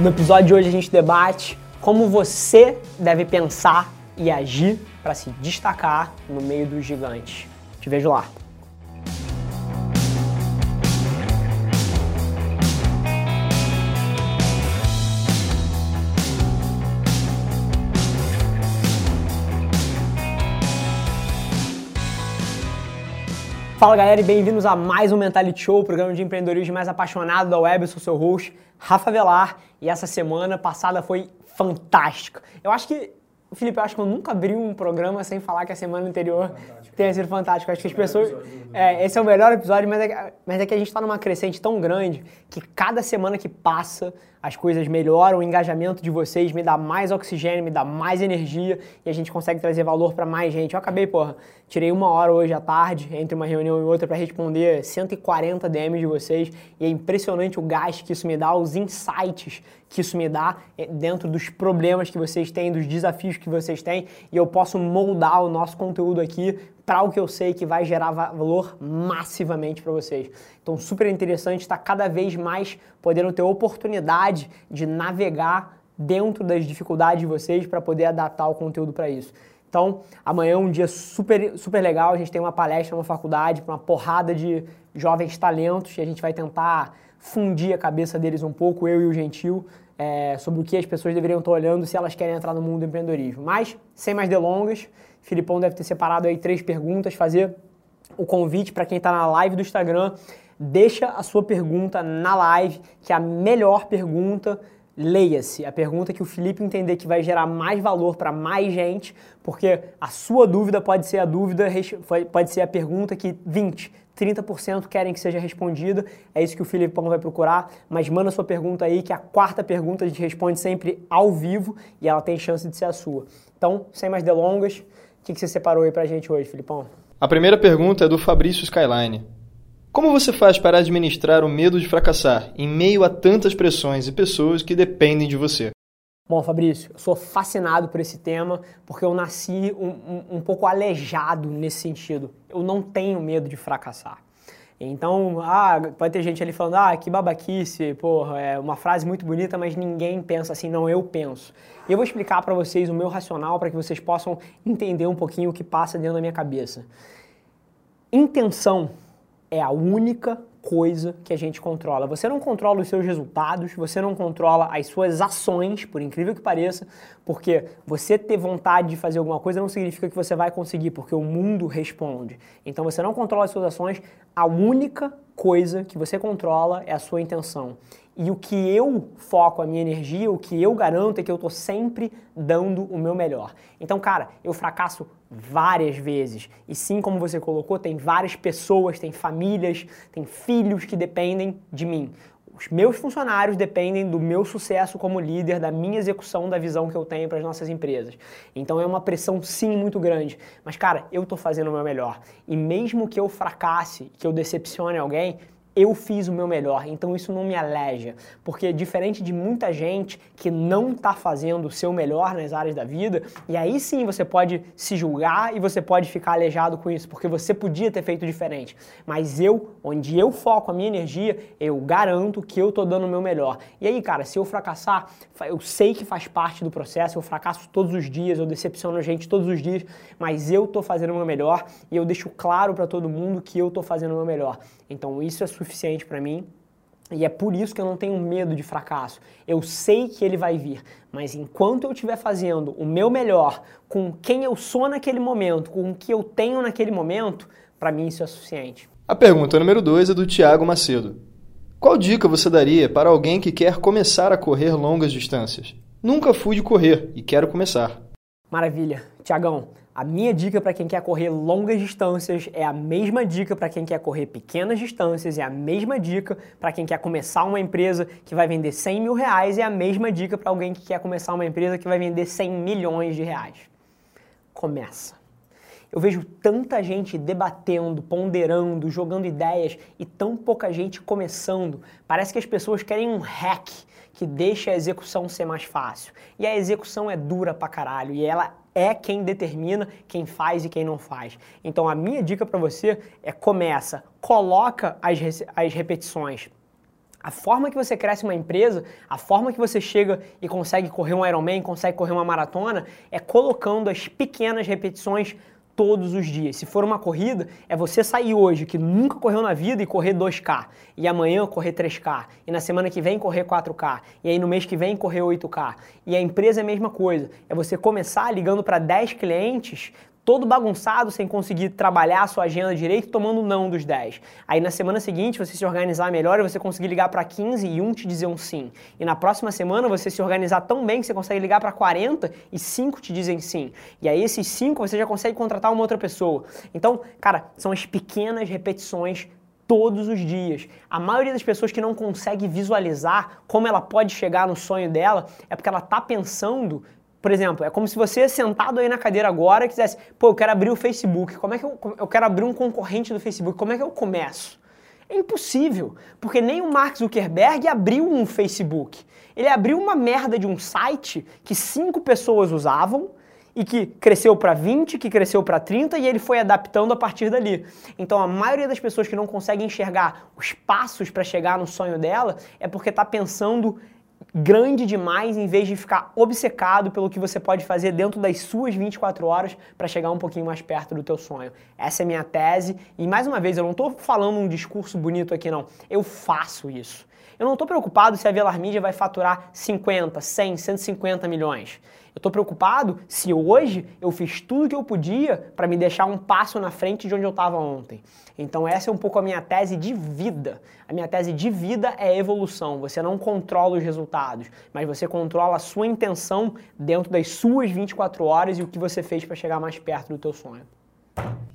No episódio de hoje a gente debate como você deve pensar e agir para se destacar no meio dos gigantes. Te vejo lá. Fala galera e bem-vindos a mais um Mentality Show, o programa de empreendedorismo mais apaixonado da web. Eu sou seu host, Rafa Velar, e essa semana passada foi fantástica. Eu acho que, Felipe, eu acho que eu nunca abri um programa sem falar que a semana anterior fantástico. tenha sido fantástica. Acho que as pessoas. É, esse é o melhor episódio, mas é, mas é que a gente está numa crescente tão grande que cada semana que passa as coisas melhoram, o engajamento de vocês me dá mais oxigênio, me dá mais energia e a gente consegue trazer valor para mais gente. Eu acabei, porra, tirei uma hora hoje à tarde, entre uma reunião e outra, para responder 140 DMs de vocês e é impressionante o gás que isso me dá, os insights que isso me dá eh, dentro dos problemas que vocês têm, dos desafios que vocês têm e eu posso moldar o nosso conteúdo aqui para o que eu sei que vai gerar valor massivamente para vocês. Então, super interessante, está cada vez mais podendo ter oportunidade de navegar dentro das dificuldades de vocês para poder adaptar o conteúdo para isso. Então, amanhã é um dia super, super legal. A gente tem uma palestra na faculdade para uma porrada de jovens talentos e a gente vai tentar fundir a cabeça deles um pouco, eu e o Gentil, é, sobre o que as pessoas deveriam estar olhando se elas querem entrar no mundo do empreendedorismo. Mas, sem mais delongas, Filipão deve ter separado aí três perguntas, fazer o convite para quem está na live do Instagram. Deixa a sua pergunta na live, que é a melhor pergunta. Leia-se a pergunta que o Felipe entender que vai gerar mais valor para mais gente, porque a sua dúvida pode ser a dúvida, pode ser a pergunta que 20, 30% querem que seja respondida. É isso que o Filipão vai procurar. Mas manda sua pergunta aí, que a quarta pergunta a gente responde sempre ao vivo e ela tem chance de ser a sua. Então, sem mais delongas, que, que você separou aí pra gente hoje, Filipão? A primeira pergunta é do Fabrício Skyline. Como você faz para administrar o medo de fracassar em meio a tantas pressões e pessoas que dependem de você? Bom, Fabrício, eu sou fascinado por esse tema porque eu nasci um, um, um pouco aleijado nesse sentido. Eu não tenho medo de fracassar. Então, ah, pode ter gente ali falando, ah, que babaquice, porra, é uma frase muito bonita, mas ninguém pensa assim, não, eu penso. E eu vou explicar para vocês o meu racional para que vocês possam entender um pouquinho o que passa dentro da minha cabeça. Intenção é a única coisa que a gente controla. Você não controla os seus resultados, você não controla as suas ações, por incrível que pareça, porque você ter vontade de fazer alguma coisa não significa que você vai conseguir, porque o mundo responde. Então você não controla as suas ações, a única coisa que você controla é a sua intenção. E o que eu foco a minha energia, o que eu garanto é que eu estou sempre dando o meu melhor. Então, cara, eu fracasso várias vezes. E sim, como você colocou, tem várias pessoas, tem famílias, tem filhos que dependem de mim. Os meus funcionários dependem do meu sucesso como líder, da minha execução da visão que eu tenho para as nossas empresas. Então é uma pressão sim muito grande. Mas cara, eu estou fazendo o meu melhor. E mesmo que eu fracasse, que eu decepcione alguém, eu fiz o meu melhor, então isso não me aleja, porque diferente de muita gente que não está fazendo o seu melhor nas áreas da vida, e aí sim você pode se julgar e você pode ficar aleijado com isso, porque você podia ter feito diferente. Mas eu, onde eu foco a minha energia, eu garanto que eu tô dando o meu melhor. E aí, cara, se eu fracassar, eu sei que faz parte do processo, eu fracasso todos os dias, eu decepciono gente todos os dias, mas eu tô fazendo o meu melhor e eu deixo claro para todo mundo que eu tô fazendo o meu melhor. Então isso é suficiente para mim e é por isso que eu não tenho medo de fracasso. Eu sei que ele vai vir, mas enquanto eu estiver fazendo o meu melhor com quem eu sou naquele momento, com o que eu tenho naquele momento, para mim isso é suficiente. A pergunta número 2 é do Tiago Macedo. Qual dica você daria para alguém que quer começar a correr longas distâncias? Nunca fui de correr e quero começar. Maravilha. Tiagão, A minha dica para quem quer correr longas distâncias é a mesma dica para quem quer correr pequenas distâncias, é a mesma dica para quem quer começar uma empresa que vai vender 100 mil reais, é a mesma dica para alguém que quer começar uma empresa que vai vender 100 milhões de reais. Começa. Eu vejo tanta gente debatendo, ponderando, jogando ideias e tão pouca gente começando. Parece que as pessoas querem um hack que deixa a execução ser mais fácil. E a execução é dura pra caralho e ela é quem determina quem faz e quem não faz. Então a minha dica para você é começa, coloca as, as repetições. A forma que você cresce uma empresa, a forma que você chega e consegue correr um Ironman, consegue correr uma maratona, é colocando as pequenas repetições todos os dias. Se for uma corrida, é você sair hoje, que nunca correu na vida, e correr 2K. E amanhã correr 3K. E na semana que vem correr 4K. E aí no mês que vem correr 8K. E a empresa é a mesma coisa. É você começar ligando para 10 clientes, todo bagunçado, sem conseguir trabalhar a sua agenda direito, tomando não dos 10. Aí na semana seguinte você se organizar melhor e você conseguir ligar para 15 e um te dizer um sim. E na próxima semana você se organizar tão bem que você consegue ligar para 40 e 5 te dizem sim. E aí esses 5 você já consegue contratar uma outra pessoa. Então, cara, são as pequenas repetições todos os dias. A maioria das pessoas que não consegue visualizar como ela pode chegar no sonho dela é porque ela está pensando por exemplo, é como se você sentado aí na cadeira agora quisesse, pô, eu quero abrir o Facebook, como é que eu, eu quero abrir um concorrente do Facebook, como é que eu começo? É impossível, porque nem o Mark Zuckerberg abriu um Facebook. Ele abriu uma merda de um site que cinco pessoas usavam e que cresceu para 20, que cresceu para 30 e ele foi adaptando a partir dali. Então a maioria das pessoas que não conseguem enxergar os passos para chegar no sonho dela é porque está pensando grande demais em vez de ficar obcecado pelo que você pode fazer dentro das suas 24 horas para chegar um pouquinho mais perto do teu sonho. Essa é minha tese e mais uma vez eu não estou falando um discurso bonito aqui não. Eu faço isso. Eu não estou preocupado se a Velar Mídia vai faturar 50, 100, 150 milhões. Eu estou preocupado se hoje eu fiz tudo que eu podia para me deixar um passo na frente de onde eu estava ontem. Então essa é um pouco a minha tese de vida. A minha tese de vida é evolução. Você não controla os resultados, mas você controla a sua intenção dentro das suas 24 horas e o que você fez para chegar mais perto do teu sonho.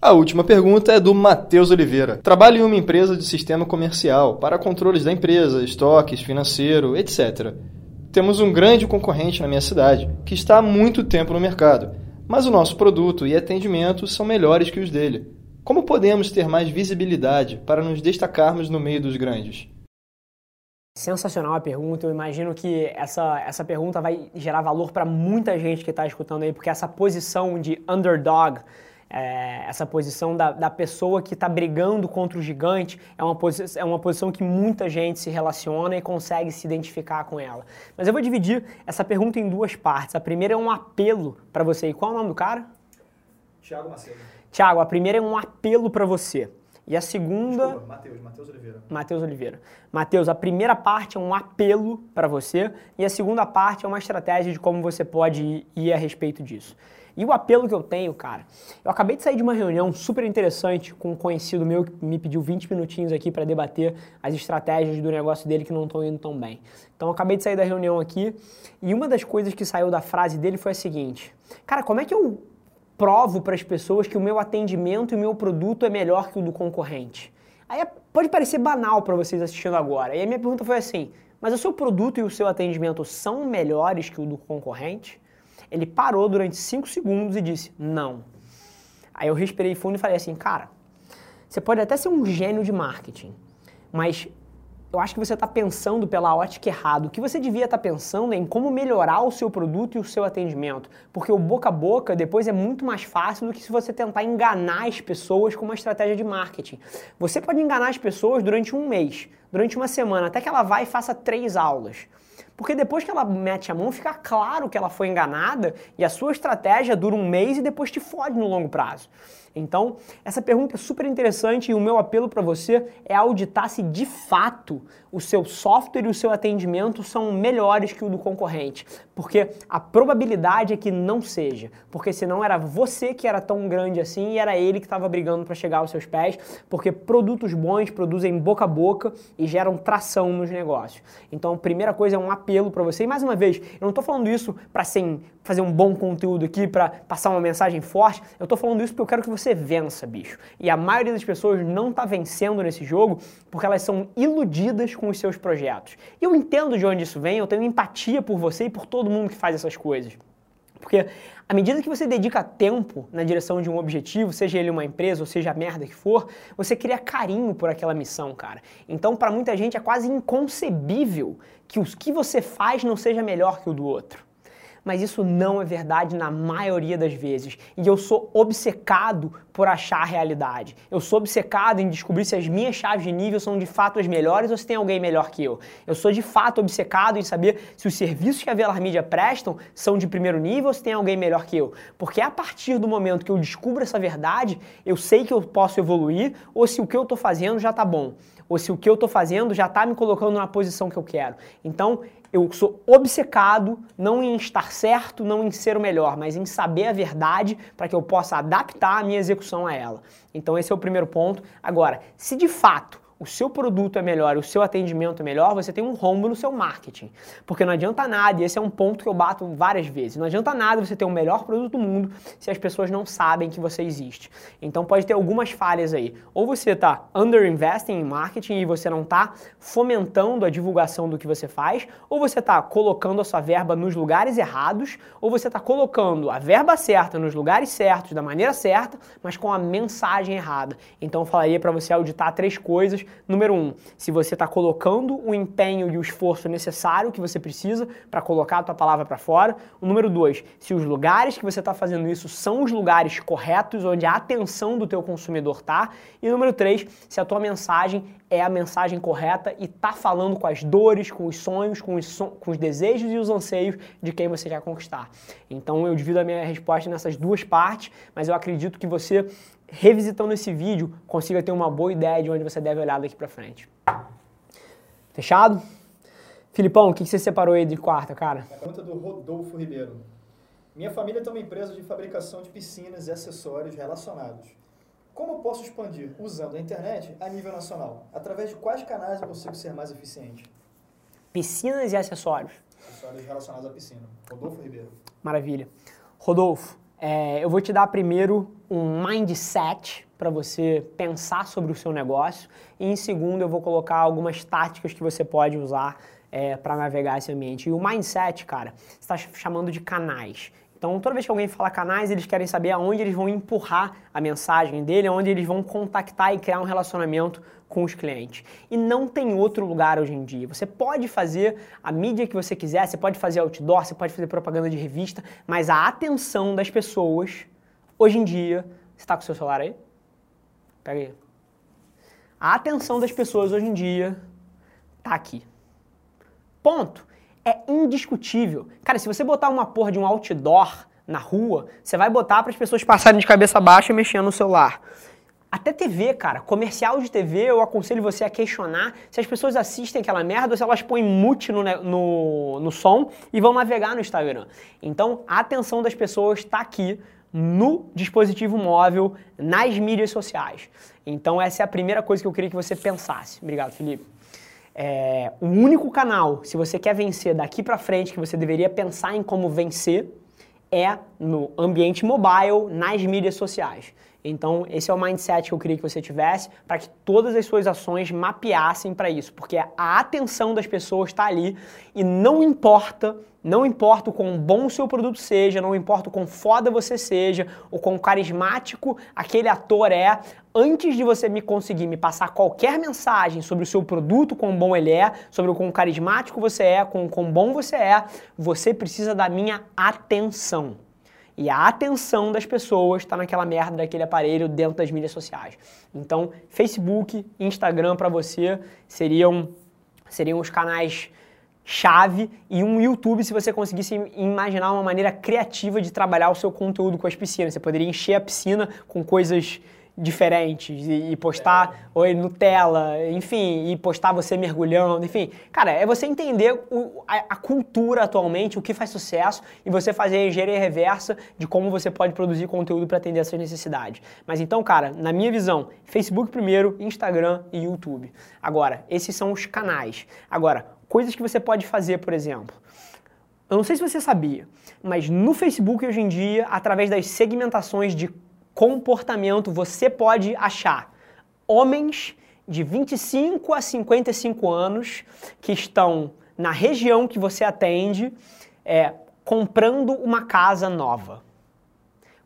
A última pergunta é do Matheus Oliveira. Trabalho em uma empresa de sistema comercial para controles da empresa, estoques, financeiro, etc. Temos um grande concorrente na minha cidade, que está há muito tempo no mercado, mas o nosso produto e atendimento são melhores que os dele. Como podemos ter mais visibilidade para nos destacarmos no meio dos grandes? Sensacional a pergunta. Eu imagino que essa, essa pergunta vai gerar valor para muita gente que está escutando aí, porque essa posição de underdog é, essa posição da, da pessoa que está brigando contra o gigante é uma, é uma posição que muita gente se relaciona e consegue se identificar com ela. Mas eu vou dividir essa pergunta em duas partes. A primeira é um apelo para você. E qual é o nome do cara? Tiago Macedo. Tiago, a primeira é um apelo para você. E a segunda. Matheus, Matheus Oliveira. Matheus Oliveira. Matheus, a primeira parte é um apelo para você e a segunda parte é uma estratégia de como você pode ir a respeito disso. E o apelo que eu tenho, cara, eu acabei de sair de uma reunião super interessante com um conhecido meu que me pediu 20 minutinhos aqui para debater as estratégias do negócio dele que não estão indo tão bem. Então eu acabei de sair da reunião aqui e uma das coisas que saiu da frase dele foi a seguinte: Cara, como é que eu provo para as pessoas que o meu atendimento e o meu produto é melhor que o do concorrente? Aí é, pode parecer banal para vocês assistindo agora. E a minha pergunta foi assim: mas o seu produto e o seu atendimento são melhores que o do concorrente? Ele parou durante 5 segundos e disse: Não. Aí eu respirei fundo e falei assim: Cara, você pode até ser um gênio de marketing, mas eu acho que você está pensando pela ótica errada. O que você devia estar tá pensando é em como melhorar o seu produto e o seu atendimento. Porque o boca a boca depois é muito mais fácil do que se você tentar enganar as pessoas com uma estratégia de marketing. Você pode enganar as pessoas durante um mês, durante uma semana, até que ela vá e faça três aulas. Porque depois que ela mete a mão, fica claro que ela foi enganada e a sua estratégia dura um mês e depois te fode no longo prazo. Então, essa pergunta é super interessante e o meu apelo para você é auditar se de fato o seu software e o seu atendimento são melhores que o do concorrente. Porque a probabilidade é que não seja. Porque senão era você que era tão grande assim e era ele que estava brigando para chegar aos seus pés. Porque produtos bons produzem boca a boca e geram tração nos negócios. Então, a primeira coisa é um apelo para você. E mais uma vez, eu não estou falando isso para fazer um bom conteúdo aqui, para passar uma mensagem forte. Eu estou falando isso porque eu quero que você vença, bicho. E a maioria das pessoas não está vencendo nesse jogo porque elas são iludidas com os seus projetos. E eu entendo de onde isso vem, eu tenho empatia por você e por todo mundo que faz essas coisas. Porque à medida que você dedica tempo na direção de um objetivo, seja ele uma empresa ou seja a merda que for, você cria carinho por aquela missão, cara. Então, para muita gente é quase inconcebível que o que você faz não seja melhor que o do outro mas isso não é verdade na maioria das vezes. E eu sou obcecado por achar a realidade. Eu sou obcecado em descobrir se as minhas chaves de nível são de fato as melhores ou se tem alguém melhor que eu. Eu sou de fato obcecado em saber se os serviços que a Velar Media prestam são de primeiro nível ou se tem alguém melhor que eu. Porque a partir do momento que eu descubro essa verdade, eu sei que eu posso evoluir ou se o que eu estou fazendo já está bom ou se o que eu estou fazendo já está me colocando na posição que eu quero. Então, eu sou obcecado não em estar certo, não em ser o melhor, mas em saber a verdade para que eu possa adaptar a minha execução a ela. Então, esse é o primeiro ponto. Agora, se de fato o seu produto é melhor, o seu atendimento é melhor, você tem um rombo no seu marketing. Porque não adianta nada, e esse é um ponto que eu bato várias vezes, não adianta nada você ter o melhor produto do mundo se as pessoas não sabem que você existe. Então pode ter algumas falhas aí. Ou você está underinvesting em marketing e você não está fomentando a divulgação do que você faz, ou você está colocando a sua verba nos lugares errados, ou você está colocando a verba certa nos lugares certos, da maneira certa, mas com a mensagem errada. Então eu falaria para você auditar três coisas Número um, se você está colocando o empenho e o esforço necessário que você precisa para colocar a tua palavra para fora. O número dois, se os lugares que você está fazendo isso são os lugares corretos, onde a atenção do teu consumidor está. E número três, se a tua mensagem é a mensagem correta e está falando com as dores, com os sonhos, com os, son com os desejos e os anseios de quem você quer conquistar. Então eu divido a minha resposta nessas duas partes, mas eu acredito que você revisitando esse vídeo, consiga ter uma boa ideia de onde você deve olhar daqui para frente. Fechado? Filipão, o que você separou aí de quarta, cara? A pergunta do Rodolfo Ribeiro. Minha família tem uma empresa de fabricação de piscinas e acessórios relacionados. Como posso expandir usando a internet a nível nacional? Através de quais canais eu consigo ser mais eficiente? Piscinas e acessórios. Acessórios relacionados à piscina. Rodolfo Ribeiro. Maravilha. Rodolfo, é, eu vou te dar primeiro um mindset para você pensar sobre o seu negócio e em segundo eu vou colocar algumas táticas que você pode usar é, para navegar esse ambiente. E o mindset, cara, está chamando de canais. Então, toda vez que alguém fala canais, eles querem saber aonde eles vão empurrar a mensagem dele, aonde eles vão contactar e criar um relacionamento com os clientes. E não tem outro lugar hoje em dia. Você pode fazer a mídia que você quiser, você pode fazer outdoor, você pode fazer propaganda de revista, mas a atenção das pessoas, hoje em dia, você está com o seu celular aí? Pega aí. A atenção das pessoas hoje em dia tá aqui. Ponto é indiscutível. Cara, se você botar uma porra de um outdoor na rua, você vai botar para as pessoas passarem de cabeça baixa mexendo no celular. Até TV, cara, comercial de TV, eu aconselho você a questionar se as pessoas assistem aquela merda ou se elas põem mute no, no, no som e vão navegar no Instagram. Então, a atenção das pessoas está aqui no dispositivo móvel, nas mídias sociais. Então, essa é a primeira coisa que eu queria que você pensasse. Obrigado, Felipe. É, o único canal, se você quer vencer daqui para frente, que você deveria pensar em como vencer, é no ambiente mobile, nas mídias sociais. Então, esse é o mindset que eu queria que você tivesse para que todas as suas ações mapeassem para isso, porque a atenção das pessoas está ali e não importa, não importa o quão bom o seu produto seja, não importa o quão foda você seja, o quão carismático aquele ator é, antes de você me conseguir me passar qualquer mensagem sobre o seu produto, quão bom ele é, sobre o quão carismático você é, quão, quão bom você é, você precisa da minha atenção. E a atenção das pessoas está naquela merda daquele aparelho dentro das mídias sociais. Então, Facebook, Instagram para você seriam, seriam os canais chave e um YouTube se você conseguisse imaginar uma maneira criativa de trabalhar o seu conteúdo com as piscinas. Você poderia encher a piscina com coisas diferentes e, postar é. oi Nutella, enfim, e postar você mergulhando, enfim. Cara, é você entender o, a, a, cultura atualmente, o que faz sucesso e você fazer a engenharia reversa de como você pode produzir conteúdo para atender essas necessidades. Mas então, cara, na minha visão, Facebook primeiro, Instagram e YouTube. Agora, esses são os canais. Agora, coisas que você pode fazer, por exemplo. Eu não sei se você sabia, mas no Facebook hoje em dia, através das segmentações de comportamento, você pode achar homens de 25 a 55 anos que estão na região que você atende é, comprando uma casa nova,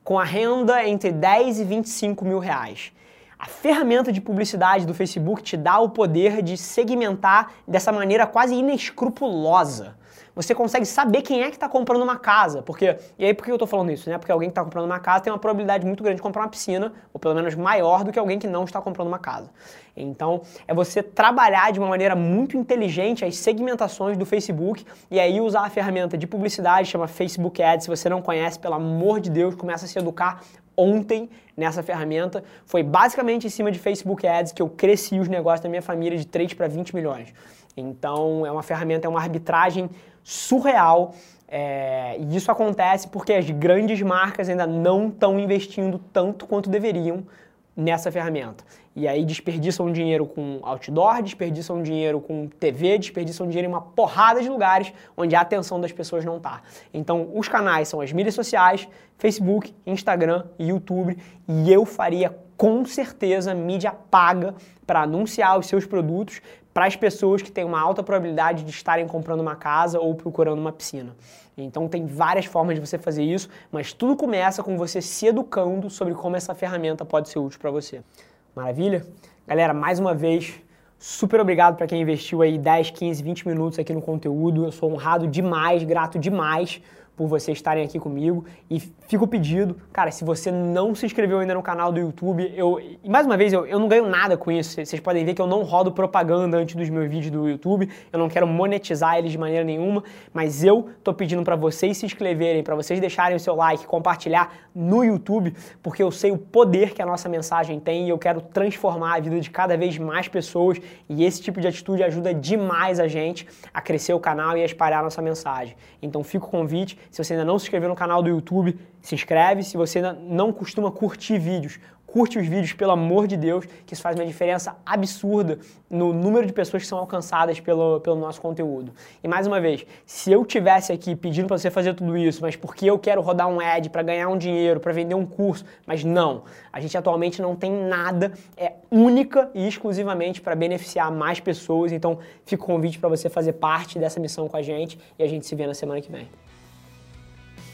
com a renda entre 10 e 25 mil reais. A ferramenta de publicidade do Facebook te dá o poder de segmentar dessa maneira quase inescrupulosa você consegue saber quem é que está comprando uma casa. Porque, e aí por que eu estou falando isso? Né? Porque alguém que está comprando uma casa tem uma probabilidade muito grande de comprar uma piscina, ou pelo menos maior do que alguém que não está comprando uma casa. Então, é você trabalhar de uma maneira muito inteligente as segmentações do Facebook e aí usar a ferramenta de publicidade, chama Facebook Ads. Se você não conhece, pelo amor de Deus, começa a se educar ontem nessa ferramenta. Foi basicamente em cima de Facebook Ads que eu cresci os negócios da minha família de 3 para 20 milhões. Então, é uma ferramenta, é uma arbitragem surreal. É, e isso acontece porque as grandes marcas ainda não estão investindo tanto quanto deveriam nessa ferramenta. E aí desperdiçam dinheiro com outdoor, desperdiçam dinheiro com TV, desperdiçam dinheiro em uma porrada de lugares onde a atenção das pessoas não está. Então, os canais são as mídias sociais, Facebook, Instagram YouTube, e eu faria com certeza mídia paga para anunciar os seus produtos para as pessoas que têm uma alta probabilidade de estarem comprando uma casa ou procurando uma piscina. Então tem várias formas de você fazer isso, mas tudo começa com você se educando sobre como essa ferramenta pode ser útil para você. Maravilha? Galera, mais uma vez, super obrigado para quem investiu aí 10, 15, 20 minutos aqui no conteúdo. Eu sou honrado demais, grato demais por vocês estarem aqui comigo. E fica o pedido, cara, se você não se inscreveu ainda no canal do YouTube, eu. E mais uma vez, eu, eu não ganho nada com isso. Vocês podem ver que eu não rodo propaganda antes dos meus vídeos do YouTube. Eu não quero monetizar eles de maneira nenhuma, mas eu tô pedindo para vocês se inscreverem, para vocês deixarem o seu like, compartilhar no YouTube, porque eu sei o poder que a nossa mensagem tem e eu quero transformar a vida de cada vez mais pessoas. E esse tipo de atitude ajuda demais a gente a crescer o canal e a espalhar a nossa mensagem. Então fica o convite se você ainda não se inscreveu no canal do YouTube, se inscreve. Se você ainda não costuma curtir vídeos, curte os vídeos, pelo amor de Deus, que isso faz uma diferença absurda no número de pessoas que são alcançadas pelo, pelo nosso conteúdo. E mais uma vez, se eu tivesse aqui pedindo para você fazer tudo isso, mas porque eu quero rodar um ad para ganhar um dinheiro, para vender um curso, mas não, a gente atualmente não tem nada, é única e exclusivamente para beneficiar mais pessoas. Então, fica o convite para você fazer parte dessa missão com a gente e a gente se vê na semana que vem.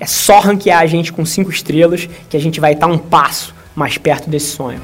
É só ranquear a gente com cinco estrelas que a gente vai estar um passo mais perto desse sonho.